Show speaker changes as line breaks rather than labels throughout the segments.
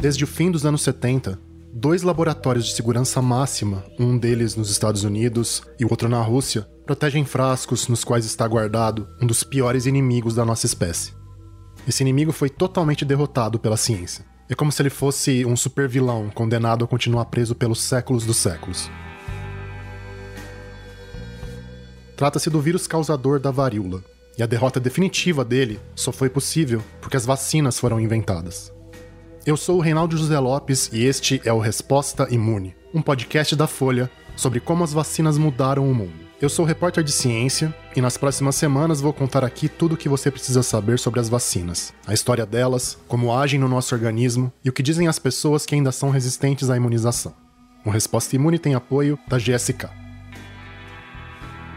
Desde o fim dos anos 70, dois laboratórios de segurança máxima, um deles nos Estados Unidos e o outro na Rússia, protegem frascos nos quais está guardado um dos piores inimigos da nossa espécie. Esse inimigo foi totalmente derrotado pela ciência. É como se ele fosse um super vilão condenado a continuar preso pelos séculos dos séculos. Trata-se do vírus causador da varíola, e a derrota definitiva dele só foi possível porque as vacinas foram inventadas. Eu sou o Reinaldo José Lopes e este é o Resposta Imune, um podcast da Folha sobre como as vacinas mudaram o mundo. Eu sou repórter de ciência e nas próximas semanas vou contar aqui tudo o que você precisa saber sobre as vacinas, a história delas, como agem no nosso organismo e o que dizem as pessoas que ainda são resistentes à imunização. O Resposta Imune tem apoio da GSK.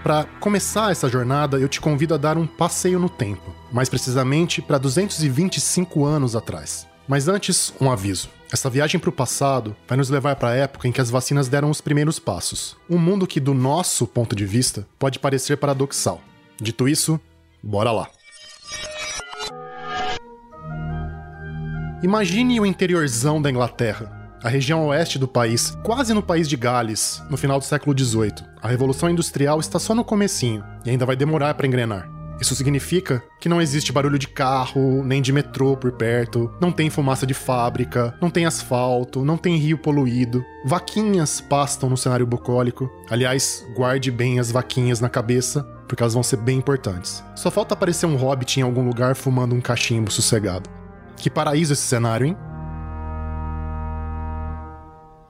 Para começar essa jornada, eu te convido a dar um passeio no tempo, mais precisamente para 225 anos atrás. Mas antes, um aviso. Essa viagem para o passado vai nos levar para a época em que as vacinas deram os primeiros passos. Um mundo que, do nosso ponto de vista, pode parecer paradoxal. Dito isso, bora lá. Imagine o interiorzão da Inglaterra, a região oeste do país, quase no país de Gales, no final do século XVIII. A Revolução Industrial está só no comecinho e ainda vai demorar para engrenar. Isso significa que não existe barulho de carro, nem de metrô por perto, não tem fumaça de fábrica, não tem asfalto, não tem rio poluído, vaquinhas pastam no cenário bucólico. Aliás, guarde bem as vaquinhas na cabeça, porque elas vão ser bem importantes. Só falta aparecer um hobbit em algum lugar fumando um cachimbo sossegado. Que paraíso esse cenário, hein?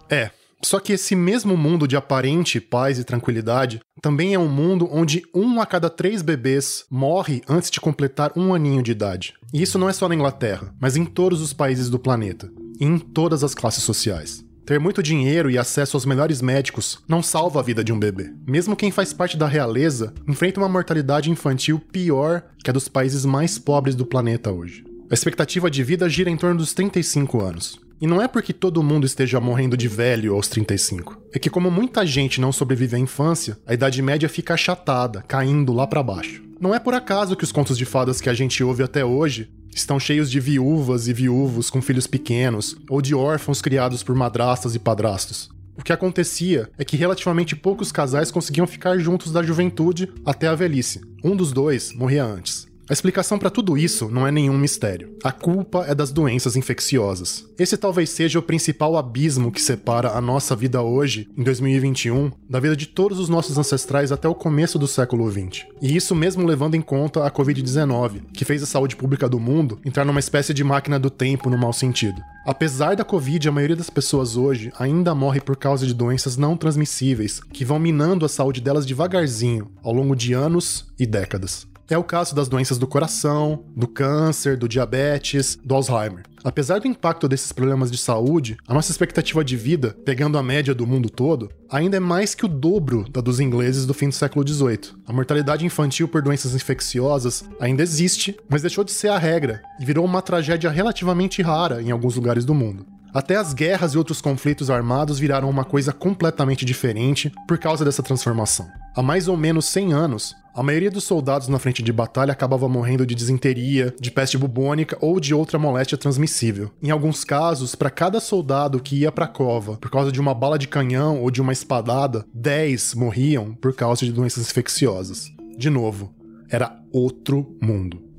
É, só que esse mesmo mundo de aparente paz e tranquilidade também é um mundo onde um a cada três bebês morre antes de completar um aninho de idade. E isso não é só na Inglaterra, mas em todos os países do planeta, e em todas as classes sociais. Ter muito dinheiro e acesso aos melhores médicos não salva a vida de um bebê. Mesmo quem faz parte da realeza enfrenta uma mortalidade infantil pior que a dos países mais pobres do planeta hoje. A expectativa de vida gira em torno dos 35 anos. E não é porque todo mundo esteja morrendo de velho aos 35. É que como muita gente não sobrevive à infância, a idade média fica achatada, caindo lá para baixo. Não é por acaso que os contos de fadas que a gente ouve até hoje estão cheios de viúvas e viúvos com filhos pequenos, ou de órfãos criados por madrastas e padrastos. O que acontecia é que relativamente poucos casais conseguiam ficar juntos da juventude até a velhice. Um dos dois morria antes. A explicação para tudo isso não é nenhum mistério. A culpa é das doenças infecciosas. Esse talvez seja o principal abismo que separa a nossa vida hoje, em 2021, da vida de todos os nossos ancestrais até o começo do século XX. E isso mesmo levando em conta a Covid-19, que fez a saúde pública do mundo entrar numa espécie de máquina do tempo no mau sentido. Apesar da Covid, a maioria das pessoas hoje ainda morre por causa de doenças não transmissíveis, que vão minando a saúde delas devagarzinho, ao longo de anos e décadas. É o caso das doenças do coração, do câncer, do diabetes, do Alzheimer. Apesar do impacto desses problemas de saúde, a nossa expectativa de vida, pegando a média do mundo todo, ainda é mais que o dobro da dos ingleses do fim do século XVIII. A mortalidade infantil por doenças infecciosas ainda existe, mas deixou de ser a regra e virou uma tragédia relativamente rara em alguns lugares do mundo. Até as guerras e outros conflitos armados viraram uma coisa completamente diferente por causa dessa transformação. Há mais ou menos 100 anos, a maioria dos soldados na frente de batalha acabava morrendo de disenteria, de peste bubônica ou de outra moléstia transmissível. Em alguns casos, para cada soldado que ia para a cova por causa de uma bala de canhão ou de uma espadada, 10 morriam por causa de doenças infecciosas. De novo, era outro mundo.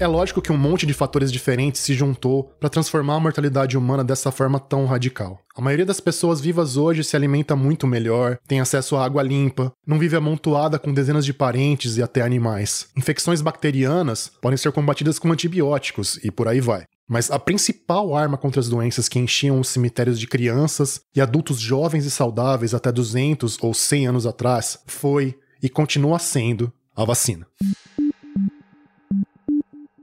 É lógico que um monte de fatores diferentes se juntou para transformar a mortalidade humana dessa forma tão radical. A maioria das pessoas vivas hoje se alimenta muito melhor, tem acesso à água limpa, não vive amontoada com dezenas de parentes e até animais. Infecções bacterianas podem ser combatidas com antibióticos e por aí vai. Mas a principal arma contra as doenças que enchiam os cemitérios de crianças e adultos jovens e saudáveis até 200 ou 100 anos atrás foi e continua sendo a vacina.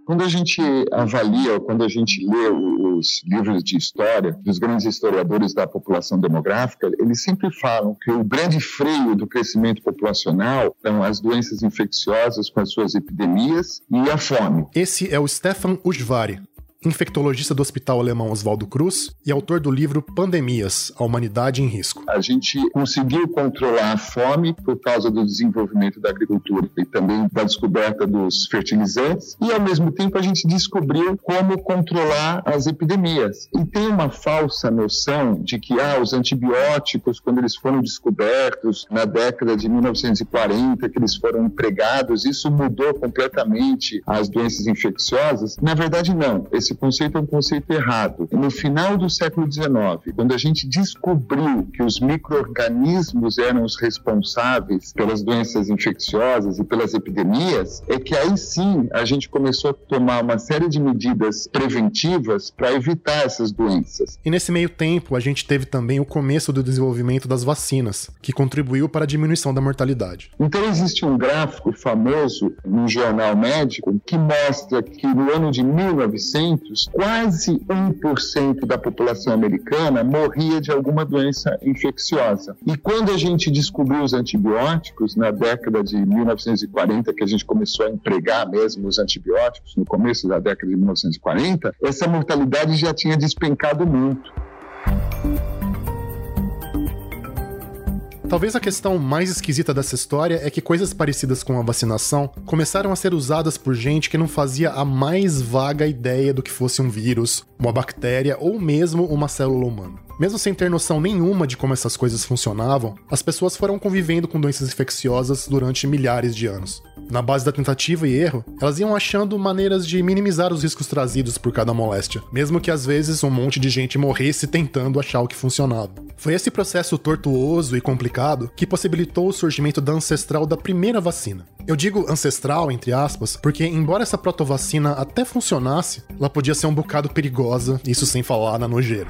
Quando a gente avalia, quando a gente lê os livros de história dos grandes historiadores da população demográfica, eles sempre falam que o grande freio do crescimento populacional são as doenças infecciosas com as suas epidemias e a fome.
Esse é o Stefan Ujvari, infectologista do Hospital Alemão Oswaldo Cruz e autor do livro Pandemias: A Humanidade em Risco.
A gente conseguiu controlar a fome por causa do desenvolvimento da agricultura e também da descoberta dos fertilizantes, e ao mesmo tempo a gente descobriu como controlar as epidemias. E tem uma falsa noção de que ah, os antibióticos, quando eles foram descobertos na década de 1940, que eles foram empregados, isso mudou completamente as doenças infecciosas. Na verdade, não. Esse conceito é um conceito errado. No final do século XIX, quando a gente descobriu que os micro-organismos eram os responsáveis pelas doenças infecciosas e pelas epidemias, é que aí sim a gente começou a tomar uma série de medidas preventivas para evitar essas doenças.
E nesse meio tempo, a gente teve também o começo do desenvolvimento das vacinas, que contribuiu para a diminuição da mortalidade.
Então existe um gráfico famoso no jornal médico que mostra que no ano de 1900, quase 1% da população americana morria de alguma doença infecciosa. E quando a gente descobriu os antibióticos, na década de 1940, que a gente começou a empregar mesmo os antibióticos, no começo da década de 1940, essa mortalidade já tinha despencado muito.
Talvez a questão mais esquisita dessa história é que coisas parecidas com a vacinação começaram a ser usadas por gente que não fazia a mais vaga ideia do que fosse um vírus, uma bactéria ou mesmo uma célula humana. Mesmo sem ter noção nenhuma de como essas coisas funcionavam, as pessoas foram convivendo com doenças infecciosas durante milhares de anos. Na base da tentativa e erro, elas iam achando maneiras de minimizar os riscos trazidos por cada moléstia, mesmo que às vezes um monte de gente morresse tentando achar o que funcionava. Foi esse processo tortuoso e complicado que possibilitou o surgimento da ancestral da primeira vacina. Eu digo ancestral, entre aspas, porque embora essa protovacina até funcionasse, ela podia ser um bocado perigosa, isso sem falar na nojeira.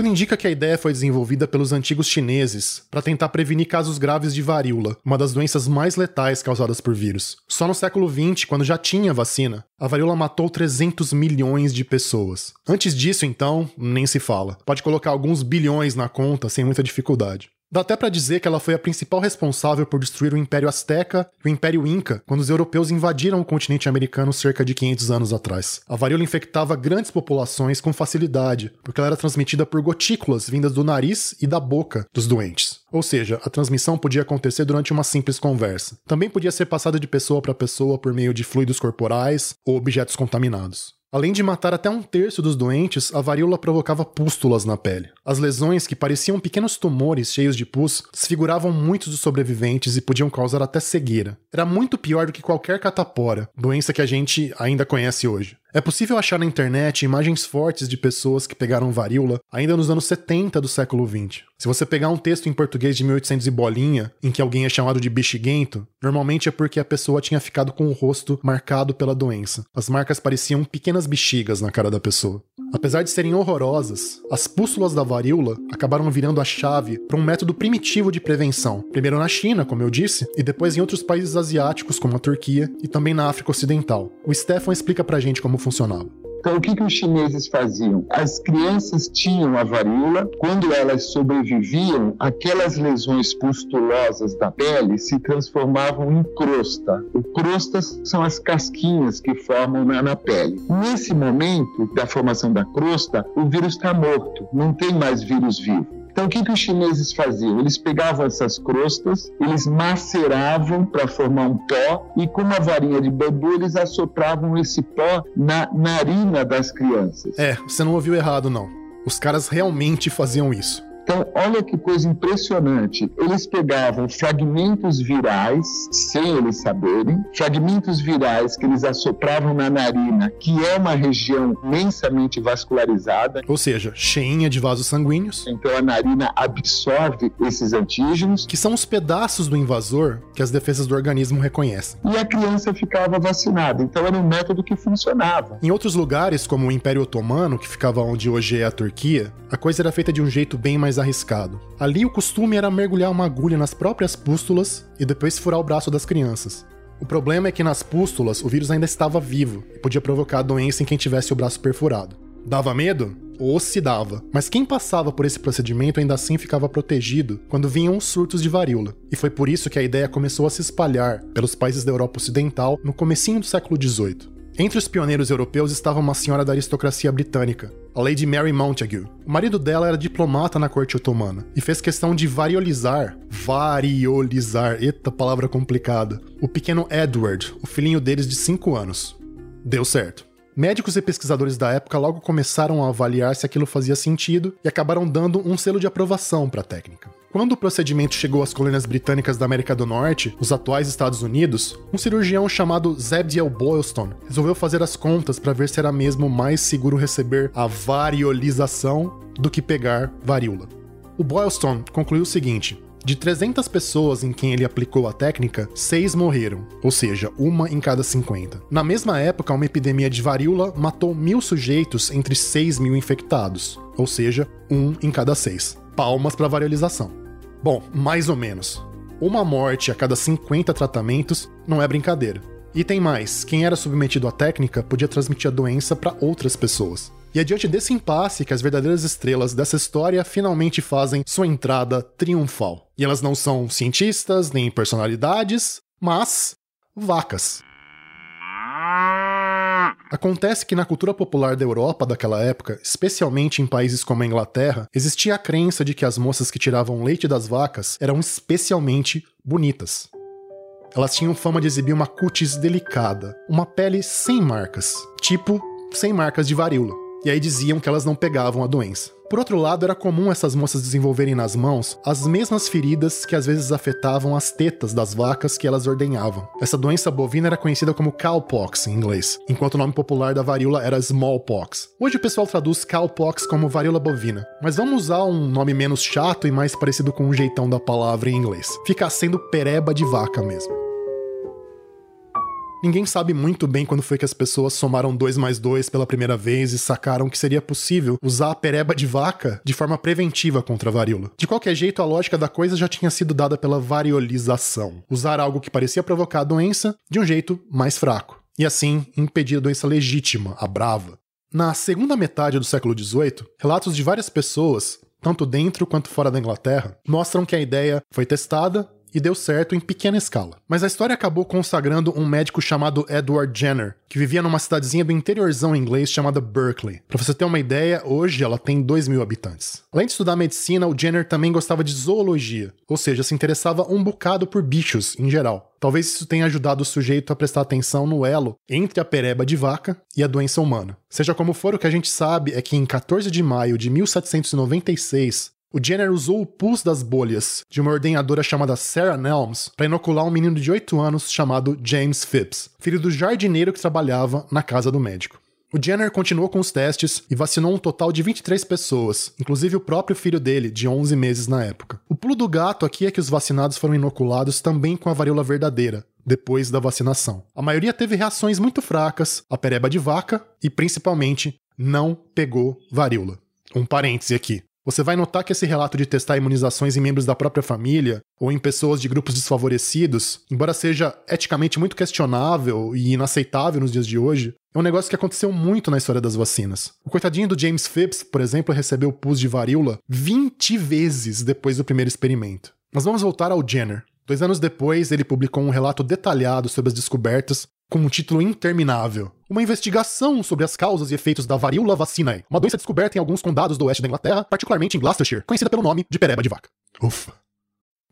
Tudo indica que a ideia foi desenvolvida pelos antigos chineses para tentar prevenir casos graves de varíola, uma das doenças mais letais causadas por vírus. Só no século XX, quando já tinha vacina, a varíola matou 300 milhões de pessoas. Antes disso, então, nem se fala. Pode colocar alguns bilhões na conta sem muita dificuldade. Dá até para dizer que ela foi a principal responsável por destruir o Império Azteca e o Império Inca quando os europeus invadiram o continente americano cerca de 500 anos atrás. A varíola infectava grandes populações com facilidade, porque ela era transmitida por gotículas vindas do nariz e da boca dos doentes. Ou seja, a transmissão podia acontecer durante uma simples conversa. Também podia ser passada de pessoa para pessoa por meio de fluidos corporais ou objetos contaminados. Além de matar até um terço dos doentes, a varíola provocava pústulas na pele. As lesões, que pareciam pequenos tumores cheios de pus, desfiguravam muitos dos sobreviventes e podiam causar até cegueira. Era muito pior do que qualquer catapora, doença que a gente ainda conhece hoje. É possível achar na internet imagens fortes de pessoas que pegaram varíola ainda nos anos 70 do século 20. Se você pegar um texto em português de 1800 e bolinha, em que alguém é chamado de bexiguento, normalmente é porque a pessoa tinha ficado com o rosto marcado pela doença. As marcas pareciam pequenas bexigas na cara da pessoa. Apesar de serem horrorosas, as pústulas da varíola acabaram virando a chave para um método primitivo de prevenção. Primeiro na China, como eu disse, e depois em outros países asiáticos, como a Turquia, e também na África Ocidental. O Stefan explica pra gente como funcionava.
Então, o que, que os chineses faziam? As crianças tinham a varíola, quando elas sobreviviam, aquelas lesões pustulosas da pele se transformavam em crosta. O crostas são as casquinhas que formam na, na pele. Nesse momento da formação da crosta, o vírus está morto, não tem mais vírus vivo. Então, o que, que os chineses faziam? Eles pegavam essas crostas, eles maceravam para formar um pó e com uma varinha de bambu eles assopravam esse pó na narina das crianças.
É, você não ouviu errado, não. Os caras realmente faziam isso.
Então, olha que coisa impressionante. Eles pegavam fragmentos virais, sem eles saberem, fragmentos virais que eles assopravam na narina, que é uma região imensamente vascularizada.
Ou seja, cheinha de vasos sanguíneos.
Então, a narina absorve esses antígenos.
Que são os pedaços do invasor que as defesas do organismo reconhecem.
E a criança ficava vacinada. Então, era um método que funcionava.
Em outros lugares, como o Império Otomano, que ficava onde hoje é a Turquia, a coisa era feita de um jeito bem mais arriscado. Ali o costume era mergulhar uma agulha nas próprias pústulas e depois furar o braço das crianças. O problema é que nas pústulas o vírus ainda estava vivo e podia provocar doença em quem tivesse o braço perfurado. Dava medo? Ou se dava. Mas quem passava por esse procedimento ainda assim ficava protegido quando vinham os surtos de varíola. E foi por isso que a ideia começou a se espalhar pelos países da Europa Ocidental no comecinho do século XVIII. Entre os pioneiros europeus estava uma senhora da aristocracia britânica, a Lady Mary Montagu. O marido dela era diplomata na corte otomana e fez questão de variolizar, variolizar, eita palavra complicada, o pequeno Edward, o filhinho deles de 5 anos. Deu certo. Médicos e pesquisadores da época logo começaram a avaliar se aquilo fazia sentido e acabaram dando um selo de aprovação para a técnica. Quando o procedimento chegou às colônias britânicas da América do Norte, os atuais Estados Unidos, um cirurgião chamado Zebdiel Boylston resolveu fazer as contas para ver se era mesmo mais seguro receber a variolização do que pegar varíola. O Boylston concluiu o seguinte: de 300 pessoas em quem ele aplicou a técnica, 6 morreram, ou seja, uma em cada 50. Na mesma época, uma epidemia de varíola matou mil sujeitos entre 6 mil infectados, ou seja, um em cada 6. Palmas para variolização. Bom, mais ou menos. Uma morte a cada 50 tratamentos não é brincadeira. E tem mais: quem era submetido à técnica podia transmitir a doença para outras pessoas. E é diante desse impasse que as verdadeiras estrelas dessa história finalmente fazem sua entrada triunfal. E elas não são cientistas nem personalidades, mas vacas. Acontece que na cultura popular da Europa daquela época, especialmente em países como a Inglaterra, existia a crença de que as moças que tiravam leite das vacas eram especialmente bonitas. Elas tinham fama de exibir uma cutis delicada, uma pele sem marcas, tipo sem marcas de varíola e aí diziam que elas não pegavam a doença. Por outro lado, era comum essas moças desenvolverem nas mãos as mesmas feridas que às vezes afetavam as tetas das vacas que elas ordenhavam. Essa doença bovina era conhecida como cowpox em inglês, enquanto o nome popular da varíola era smallpox. Hoje o pessoal traduz cowpox como varíola bovina, mas vamos usar um nome menos chato e mais parecido com o jeitão da palavra em inglês. Fica sendo pereba de vaca mesmo. Ninguém sabe muito bem quando foi que as pessoas somaram 2 mais 2 pela primeira vez e sacaram que seria possível usar a pereba de vaca de forma preventiva contra a varíola. De qualquer jeito, a lógica da coisa já tinha sido dada pela variolização. Usar algo que parecia provocar a doença de um jeito mais fraco. E assim, impedir a doença legítima, a brava. Na segunda metade do século XVIII, relatos de várias pessoas, tanto dentro quanto fora da Inglaterra, mostram que a ideia foi testada e deu certo em pequena escala. Mas a história acabou consagrando um médico chamado Edward Jenner, que vivia numa cidadezinha do interiorzão inglês chamada Berkeley. Para você ter uma ideia, hoje ela tem 2 mil habitantes. Além de estudar medicina, o Jenner também gostava de zoologia, ou seja, se interessava um bocado por bichos em geral. Talvez isso tenha ajudado o sujeito a prestar atenção no elo entre a pereba de vaca e a doença humana. Seja como for, o que a gente sabe é que em 14 de maio de 1796, o Jenner usou o pus das bolhas de uma ordenhadora chamada Sarah Nelms para inocular um menino de 8 anos chamado James Phipps, filho do jardineiro que trabalhava na casa do médico. O Jenner continuou com os testes e vacinou um total de 23 pessoas, inclusive o próprio filho dele, de 11 meses na época. O pulo do gato aqui é que os vacinados foram inoculados também com a varíola verdadeira, depois da vacinação. A maioria teve reações muito fracas, a pereba de vaca e, principalmente, não pegou varíola. Um parêntese aqui. Você vai notar que esse relato de testar imunizações em membros da própria família ou em pessoas de grupos desfavorecidos, embora seja eticamente muito questionável e inaceitável nos dias de hoje, é um negócio que aconteceu muito na história das vacinas. O coitadinho do James Phipps, por exemplo, recebeu pus de varíola 20 vezes depois do primeiro experimento. Mas vamos voltar ao Jenner. Dois anos depois, ele publicou um relato detalhado sobre as descobertas com um título interminável. Uma investigação sobre as causas e efeitos da varíola vacinae, uma doença descoberta em alguns condados do oeste da Inglaterra, particularmente em Gloucestershire, conhecida pelo nome de pereba de vaca. Ufa.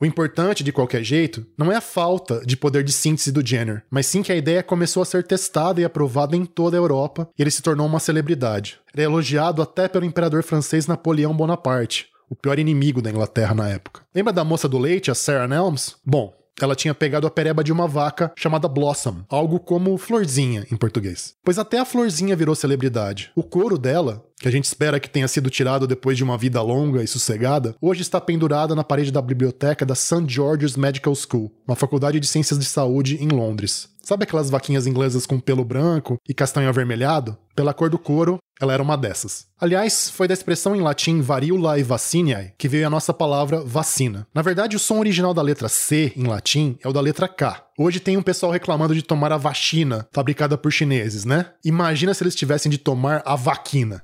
O importante, de qualquer jeito, não é a falta de poder de síntese do Jenner, mas sim que a ideia começou a ser testada e aprovada em toda a Europa e ele se tornou uma celebridade. Ele é elogiado até pelo imperador francês Napoleão Bonaparte, o pior inimigo da Inglaterra na época. Lembra da moça do leite, a Sarah Nelms? Bom, ela tinha pegado a pereba de uma vaca chamada Blossom, algo como florzinha em português. Pois até a florzinha virou celebridade. O couro dela, que a gente espera que tenha sido tirado depois de uma vida longa e sossegada, hoje está pendurada na parede da biblioteca da St. George's Medical School, uma faculdade de ciências de saúde em Londres. Sabe aquelas vaquinhas inglesas com pelo branco e castanho avermelhado? Pela cor do couro, ela era uma dessas. Aliás, foi da expressão em latim varíola e vaciniae que veio a nossa palavra vacina. Na verdade, o som original da letra C em latim é o da letra K. Hoje tem um pessoal reclamando de tomar a vacina fabricada por chineses, né? Imagina se eles tivessem de tomar a vaquina.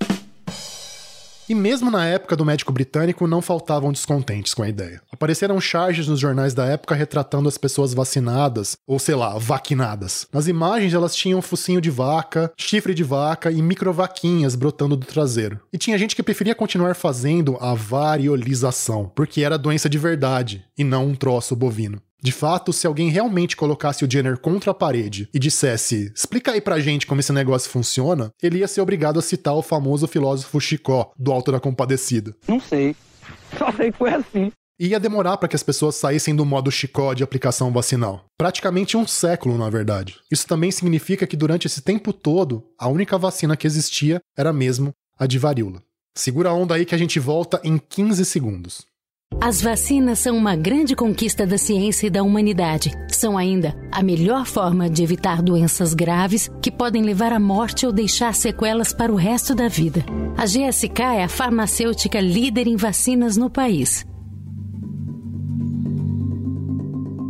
E mesmo na época do médico britânico, não faltavam descontentes com a ideia. Apareceram charges nos jornais da época retratando as pessoas vacinadas, ou sei lá, vaquinadas. Nas imagens, elas tinham focinho de vaca, chifre de vaca e microvaquinhas brotando do traseiro. E tinha gente que preferia continuar fazendo a variolização, porque era doença de verdade e não um troço bovino. De fato, se alguém realmente colocasse o Jenner contra a parede e dissesse, explica aí pra gente como esse negócio funciona, ele ia ser obrigado a citar o famoso filósofo Chicó, do Alto da Compadecida.
Não sei. Só sei que foi assim.
E ia demorar para que as pessoas saíssem do modo Chicó de aplicação vacinal. Praticamente um século, na verdade. Isso também significa que durante esse tempo todo, a única vacina que existia era mesmo a de varíola. Segura a onda aí que a gente volta em 15 segundos.
As vacinas são uma grande conquista da ciência e da humanidade. São ainda a melhor forma de evitar doenças graves que podem levar à morte ou deixar sequelas para o resto da vida. A GSK é a farmacêutica líder em vacinas no país.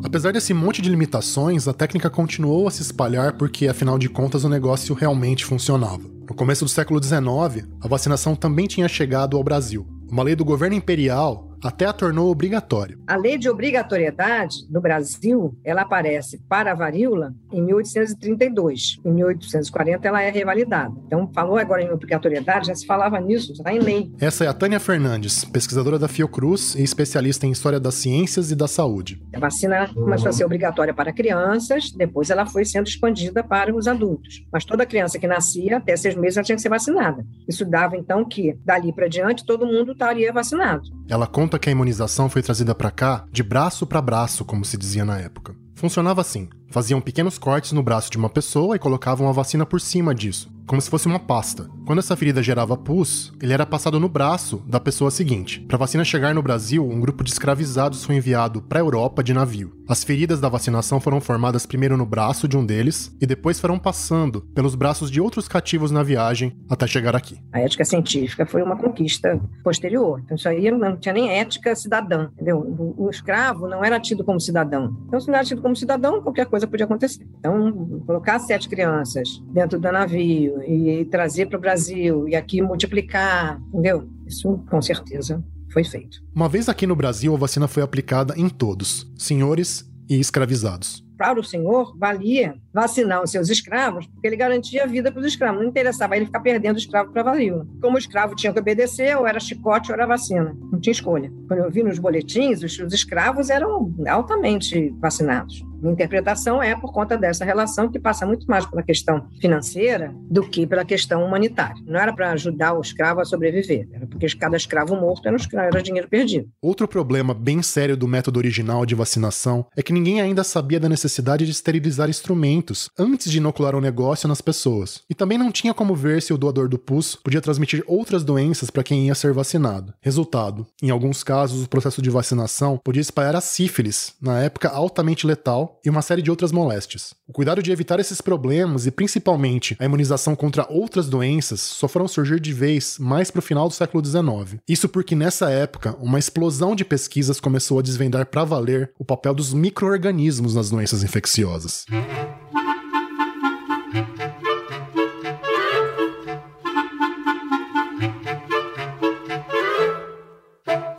Apesar desse monte de limitações, a técnica continuou a se espalhar porque, afinal de contas, o negócio realmente funcionava. No começo do século XIX, a vacinação também tinha chegado ao Brasil. Uma lei do governo imperial até a tornou obrigatório.
A lei de obrigatoriedade no Brasil, ela aparece para a varíola em 1832. Em 1840 ela é revalidada. Então, falou agora em obrigatoriedade, já se falava nisso, já está em lei.
Essa é a Tânia Fernandes, pesquisadora da Fiocruz e especialista em História das Ciências e da Saúde.
A vacina começou a ser obrigatória para crianças, depois ela foi sendo expandida para os adultos. Mas toda criança que nascia, até seis meses, ela tinha que ser vacinada. Isso dava, então, que dali para diante todo mundo estaria vacinado.
Ela conta conta que a imunização foi trazida para cá de braço para braço, como se dizia na época. Funcionava assim: faziam pequenos cortes no braço de uma pessoa e colocavam a vacina por cima disso como se fosse uma pasta. Quando essa ferida gerava pus, ele era passado no braço da pessoa seguinte. Para a vacina chegar no Brasil, um grupo de escravizados foi enviado para a Europa de navio. As feridas da vacinação foram formadas primeiro no braço de um deles e depois foram passando pelos braços de outros cativos na viagem até chegar aqui.
A ética científica foi uma conquista posterior. Então isso aí não tinha nem ética cidadã, entendeu? O, escravo não era tido como cidadão. Então se não era tido como cidadão, qualquer coisa podia acontecer. Então colocar sete crianças dentro do navio e trazer para o Brasil e aqui multiplicar, entendeu? Isso com certeza foi feito.
Uma vez aqui no Brasil, a vacina foi aplicada em todos, senhores e escravizados
para o senhor valia vacinar os seus escravos, porque ele garantia a vida para os escravos. Não interessava ele ficar perdendo o escravo para a varíola. Como o escravo tinha que obedecer, ou era chicote ou era vacina. Não tinha escolha. Quando eu vi nos boletins, os, os escravos eram altamente vacinados. Minha interpretação é por conta dessa relação que passa muito mais pela questão financeira do que pela questão humanitária. Não era para ajudar o escravo a sobreviver, era porque cada escravo morto era, um escravo, era dinheiro perdido.
Outro problema bem sério do método original de vacinação é que ninguém ainda sabia da necessidade de esterilizar instrumentos antes de inocular o negócio nas pessoas. E também não tinha como ver se o doador do pus podia transmitir outras doenças para quem ia ser vacinado. Resultado: em alguns casos, o processo de vacinação podia espalhar a sífilis, na época altamente letal, e uma série de outras moléstias. O cuidado de evitar esses problemas e principalmente a imunização contra outras doenças só foram surgir de vez mais para o final do século XIX. Isso porque nessa época uma explosão de pesquisas começou a desvendar para valer o papel dos microorganismos nas doenças infecciosas.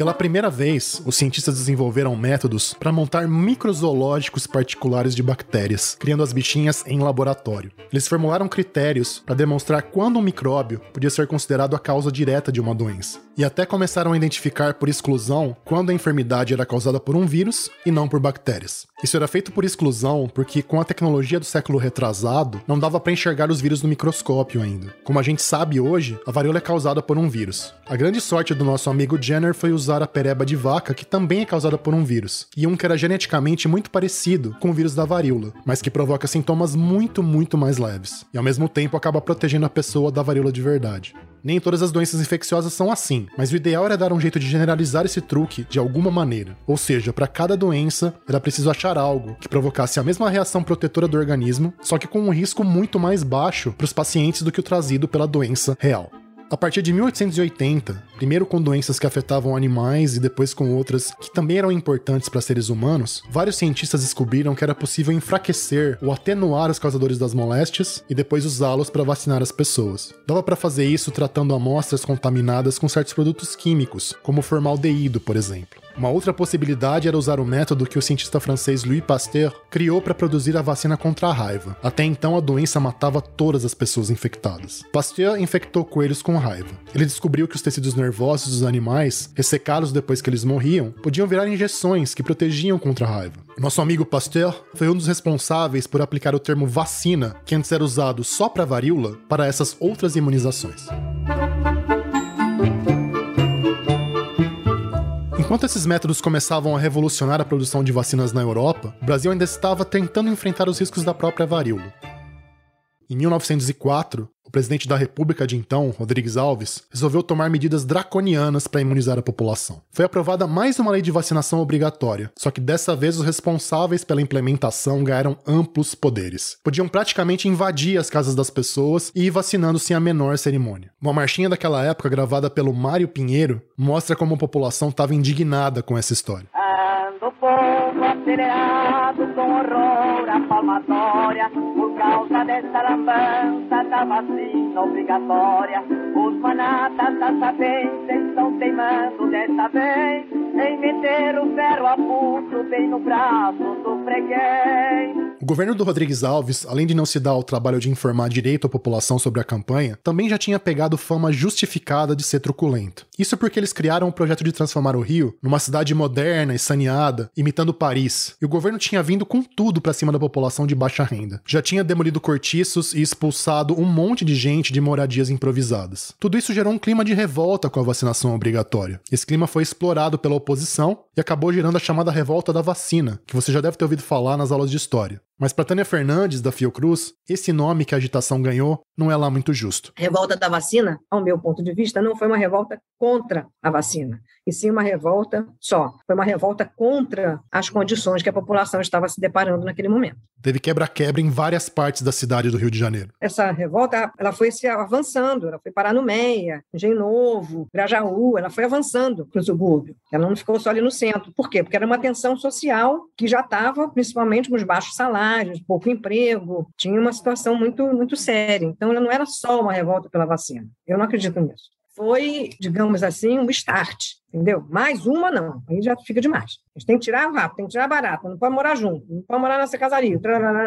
Pela primeira vez, os cientistas desenvolveram métodos para montar microzoológicos particulares de bactérias, criando as bichinhas em laboratório. Eles formularam critérios para demonstrar quando um micróbio podia ser considerado a causa direta de uma doença. E até começaram a identificar por exclusão quando a enfermidade era causada por um vírus e não por bactérias. Isso era feito por exclusão porque, com a tecnologia do século retrasado, não dava para enxergar os vírus no microscópio ainda. Como a gente sabe hoje, a varíola é causada por um vírus. A grande sorte do nosso amigo Jenner foi usar usar a pereba de vaca, que também é causada por um vírus, e um que era geneticamente muito parecido com o vírus da varíola, mas que provoca sintomas muito, muito mais leves, e ao mesmo tempo acaba protegendo a pessoa da varíola de verdade. Nem todas as doenças infecciosas são assim, mas o ideal era dar um jeito de generalizar esse truque de alguma maneira. Ou seja, para cada doença, era preciso achar algo que provocasse a mesma reação protetora do organismo, só que com um risco muito mais baixo para os pacientes do que o trazido pela doença real. A partir de 1880, primeiro com doenças que afetavam animais e depois com outras que também eram importantes para seres humanos, vários cientistas descobriram que era possível enfraquecer ou atenuar os causadores das moléstias e depois usá-los para vacinar as pessoas. Dava para fazer isso tratando amostras contaminadas com certos produtos químicos, como formaldeído, por exemplo. Uma outra possibilidade era usar o método que o cientista francês Louis Pasteur criou para produzir a vacina contra a raiva. Até então, a doença matava todas as pessoas infectadas. Pasteur infectou coelhos com raiva. Ele descobriu que os tecidos nervosos dos animais, ressecados depois que eles morriam, podiam virar injeções que protegiam contra a raiva. Nosso amigo Pasteur foi um dos responsáveis por aplicar o termo vacina, que antes era usado só para varíola, para essas outras imunizações. Enquanto esses métodos começavam a revolucionar a produção de vacinas na Europa, o Brasil ainda estava tentando enfrentar os riscos da própria varíola. Em 1904, o presidente da República de então, Rodrigues Alves, resolveu tomar medidas draconianas para imunizar a população. Foi aprovada mais uma lei de vacinação obrigatória, só que dessa vez os responsáveis pela implementação ganharam amplos poderes. Podiam praticamente invadir as casas das pessoas e ir vacinando sem a menor cerimônia. Uma marchinha daquela época, gravada pelo Mário Pinheiro, mostra como a população estava indignada com essa história.
Ando povo acelerado com horror a palmatória dessa lambança da vacina obrigatória. Os manatas da sabência estão teimando dessa vez em meter o ferro a pulso bem no braço do freguês.
O governo do Rodrigues Alves, além de não se dar ao trabalho de informar direito a população sobre a campanha, também já tinha pegado fama justificada de ser truculento. Isso porque eles criaram um projeto de transformar o Rio numa cidade moderna e saneada, imitando Paris. E o governo tinha vindo com tudo para cima da população de baixa renda. Já tinha demolido cortiços e expulsado um monte de gente de moradias improvisadas. Tudo isso gerou um clima de revolta com a vacinação obrigatória. Esse clima foi explorado pela oposição e acabou gerando a chamada revolta da vacina, que você já deve ter ouvido falar nas aulas de história. Mas para Tânia Fernandes, da Fiocruz, esse nome que a agitação ganhou não é lá muito justo.
Revolta da vacina, ao meu ponto de vista, não foi uma revolta contra a vacina, e sim uma revolta só. Foi uma revolta contra as condições que a população estava se deparando naquele momento.
Teve quebra-quebra em várias partes da cidade do Rio de Janeiro.
Essa revolta, ela foi se avançando, ela foi parar no Meia, Engenho Novo, Grajaú, ela foi avançando para o subúrbio. Ela não ficou só ali no centro. Por quê? Porque era uma tensão social que já estava, principalmente com os baixos salários, pouco emprego, tinha uma situação muito, muito séria. Então, ela não era só uma revolta pela vacina. Eu não acredito nisso. Foi, digamos assim, um start, entendeu? Mais uma, não. Aí já fica demais. A gente tem que tirar rápido, tem que tirar barato, não pode morar junto, não pode morar nessa casaria,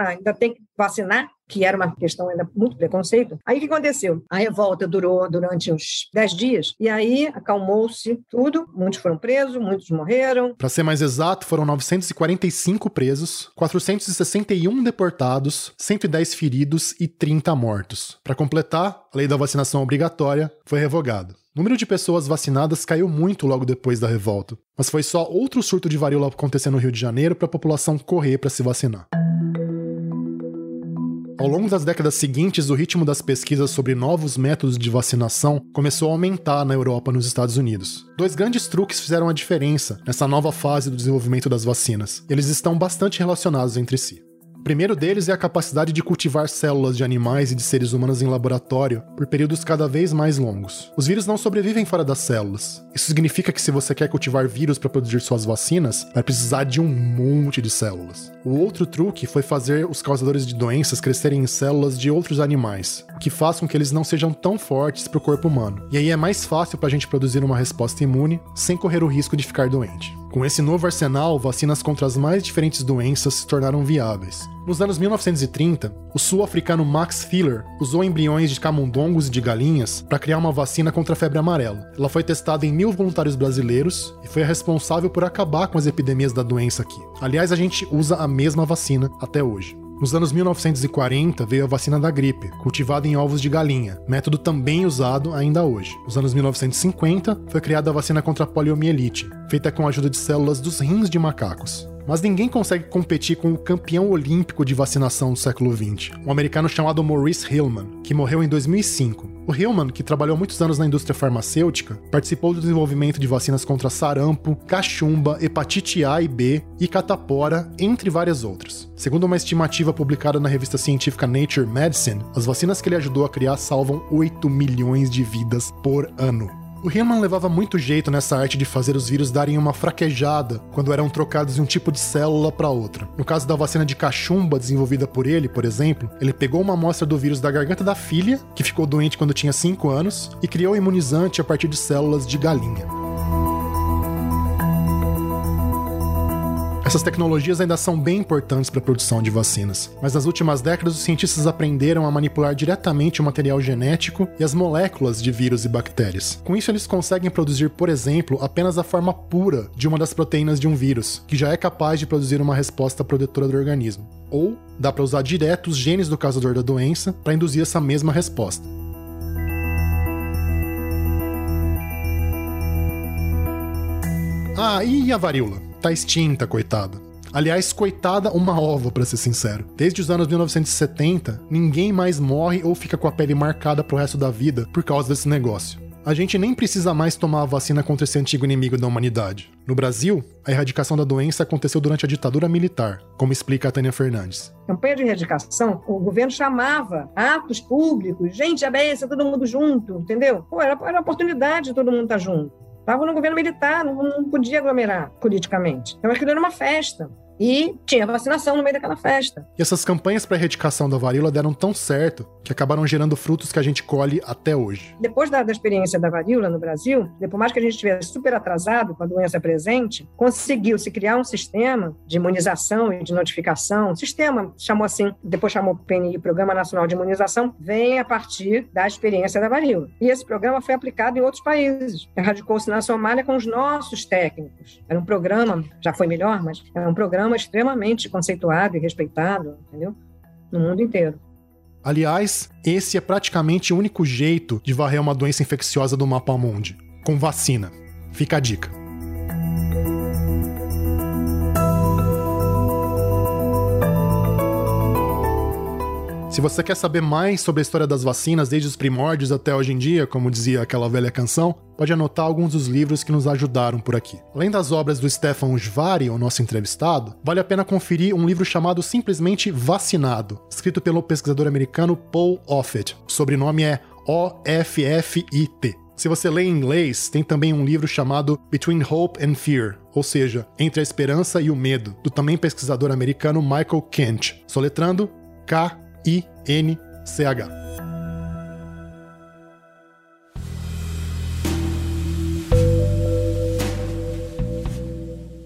ainda tem que vacinar, que era uma questão ainda muito preconceito. Aí o que aconteceu? A revolta durou durante uns 10 dias, e aí acalmou-se tudo, muitos foram presos, muitos morreram.
Para ser mais exato, foram 945 presos, 461 deportados, 110 feridos e 30 mortos. Para completar, a lei da vacinação obrigatória foi revogada. O número de pessoas vacinadas caiu muito logo depois da revolta, mas foi só outro surto de varíola acontecer no Rio de Janeiro para a população correr para se vacinar. Ao longo das décadas seguintes, o ritmo das pesquisas sobre novos métodos de vacinação começou a aumentar na Europa e nos Estados Unidos. Dois grandes truques fizeram a diferença nessa nova fase do desenvolvimento das vacinas. Eles estão bastante relacionados entre si. Primeiro deles é a capacidade de cultivar células de animais e de seres humanos em laboratório por períodos cada vez mais longos. Os vírus não sobrevivem fora das células. Isso significa que se você quer cultivar vírus para produzir suas vacinas, vai precisar de um monte de células. O outro truque foi fazer os causadores de doenças crescerem em células de outros animais, o que faz com que eles não sejam tão fortes para o corpo humano. E aí é mais fácil para a gente produzir uma resposta imune sem correr o risco de ficar doente. Com esse novo arsenal, vacinas contra as mais diferentes doenças se tornaram viáveis. Nos anos 1930, o sul-africano Max Filler usou embriões de camundongos e de galinhas para criar uma vacina contra a febre amarela. Ela foi testada em mil voluntários brasileiros e foi a responsável por acabar com as epidemias da doença aqui. Aliás, a gente usa a mesma vacina até hoje. Nos anos 1940 veio a vacina da gripe, cultivada em ovos de galinha, método também usado ainda hoje. Nos anos 1950 foi criada a vacina contra a poliomielite, feita com a ajuda de células dos rins de macacos. Mas ninguém consegue competir com o campeão olímpico de vacinação do século XX, um americano chamado Maurice Hillman, que morreu em 2005. O Hillman, que trabalhou muitos anos na indústria farmacêutica, participou do desenvolvimento de vacinas contra sarampo, cachumba, hepatite A e B e catapora, entre várias outras. Segundo uma estimativa publicada na revista científica Nature Medicine, as vacinas que ele ajudou a criar salvam 8 milhões de vidas por ano. O Hillman levava muito jeito nessa arte de fazer os vírus darem uma fraquejada quando eram trocados de um tipo de célula para outra. No caso da vacina de cachumba desenvolvida por ele, por exemplo, ele pegou uma amostra do vírus da garganta da filha, que ficou doente quando tinha 5 anos, e criou imunizante a partir de células de galinha. Essas tecnologias ainda são bem importantes para a produção de vacinas, mas nas últimas décadas os cientistas aprenderam a manipular diretamente o material genético e as moléculas de vírus e bactérias. Com isso, eles conseguem produzir, por exemplo, apenas a forma pura de uma das proteínas de um vírus, que já é capaz de produzir uma resposta protetora do organismo. Ou dá para usar direto os genes do causador da doença para induzir essa mesma resposta. Ah, e a varíola? Tá extinta, coitada. Aliás, coitada uma ova, para ser sincero. Desde os anos 1970, ninguém mais morre ou fica com a pele marcada pro resto da vida por causa desse negócio. A gente nem precisa mais tomar a vacina contra esse antigo inimigo da humanidade. No Brasil, a erradicação da doença aconteceu durante a ditadura militar, como explica a Tânia Fernandes.
Campanha de erradicação, o governo chamava atos públicos, gente, a todo mundo junto, entendeu? Pô, era, era oportunidade de todo mundo estar tá junto. Estava no governo militar, não, não podia aglomerar politicamente. Então, aquilo era uma festa. E tinha vacinação no meio daquela festa.
E essas campanhas para erradicação da varíola deram tão certo que acabaram gerando frutos que a gente colhe até hoje.
Depois da, da experiência da varíola no Brasil, depois mais que a gente estivesse super atrasado com a doença presente, conseguiu-se criar um sistema de imunização e de notificação. sistema chamou assim, depois chamou PNI, Programa Nacional de Imunização, vem a partir da experiência da varíola. E esse programa foi aplicado em outros países. Erradicou-se na Somália com os nossos técnicos. Era um programa, já foi melhor, mas era um programa programa extremamente conceituado e respeitado, entendeu? No mundo inteiro.
Aliás, esse é praticamente o único jeito de varrer uma doença infecciosa do mapa mundi, com vacina. Fica a dica. Se você quer saber mais sobre a história das vacinas desde os primórdios até hoje em dia, como dizia aquela velha canção, pode anotar alguns dos livros que nos ajudaram por aqui. Além das obras do Stefan Ujvari, o nosso entrevistado, vale a pena conferir um livro chamado simplesmente Vacinado, escrito pelo pesquisador americano Paul Offit. O sobrenome é O-F-F-I-T. Se você lê em inglês, tem também um livro chamado Between Hope and Fear, ou seja, Entre a Esperança e o Medo, do também pesquisador americano Michael Kent, soletrando K I-N-C-H.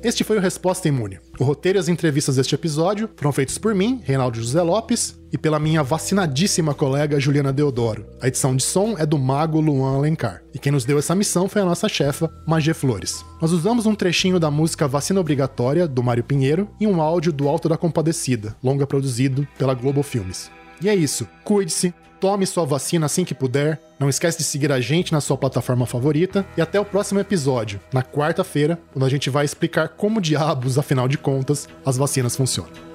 Este foi o Resposta Imune. O roteiro e as entrevistas deste episódio foram feitos por mim, Reinaldo José Lopes, e pela minha vacinadíssima colega Juliana Deodoro. A edição de som é do mago Luan Alencar. E quem nos deu essa missão foi a nossa chefa, Magê Flores. Nós usamos um trechinho da música Vacina Obrigatória, do Mário Pinheiro, e um áudio do Alto da Compadecida, longa produzido pela Globo Filmes. E é isso. Cuide-se, tome sua vacina assim que puder. Não esquece de seguir a gente na sua plataforma favorita. E até o próximo episódio, na quarta-feira, quando a gente vai explicar como diabos, afinal de contas, as vacinas funcionam.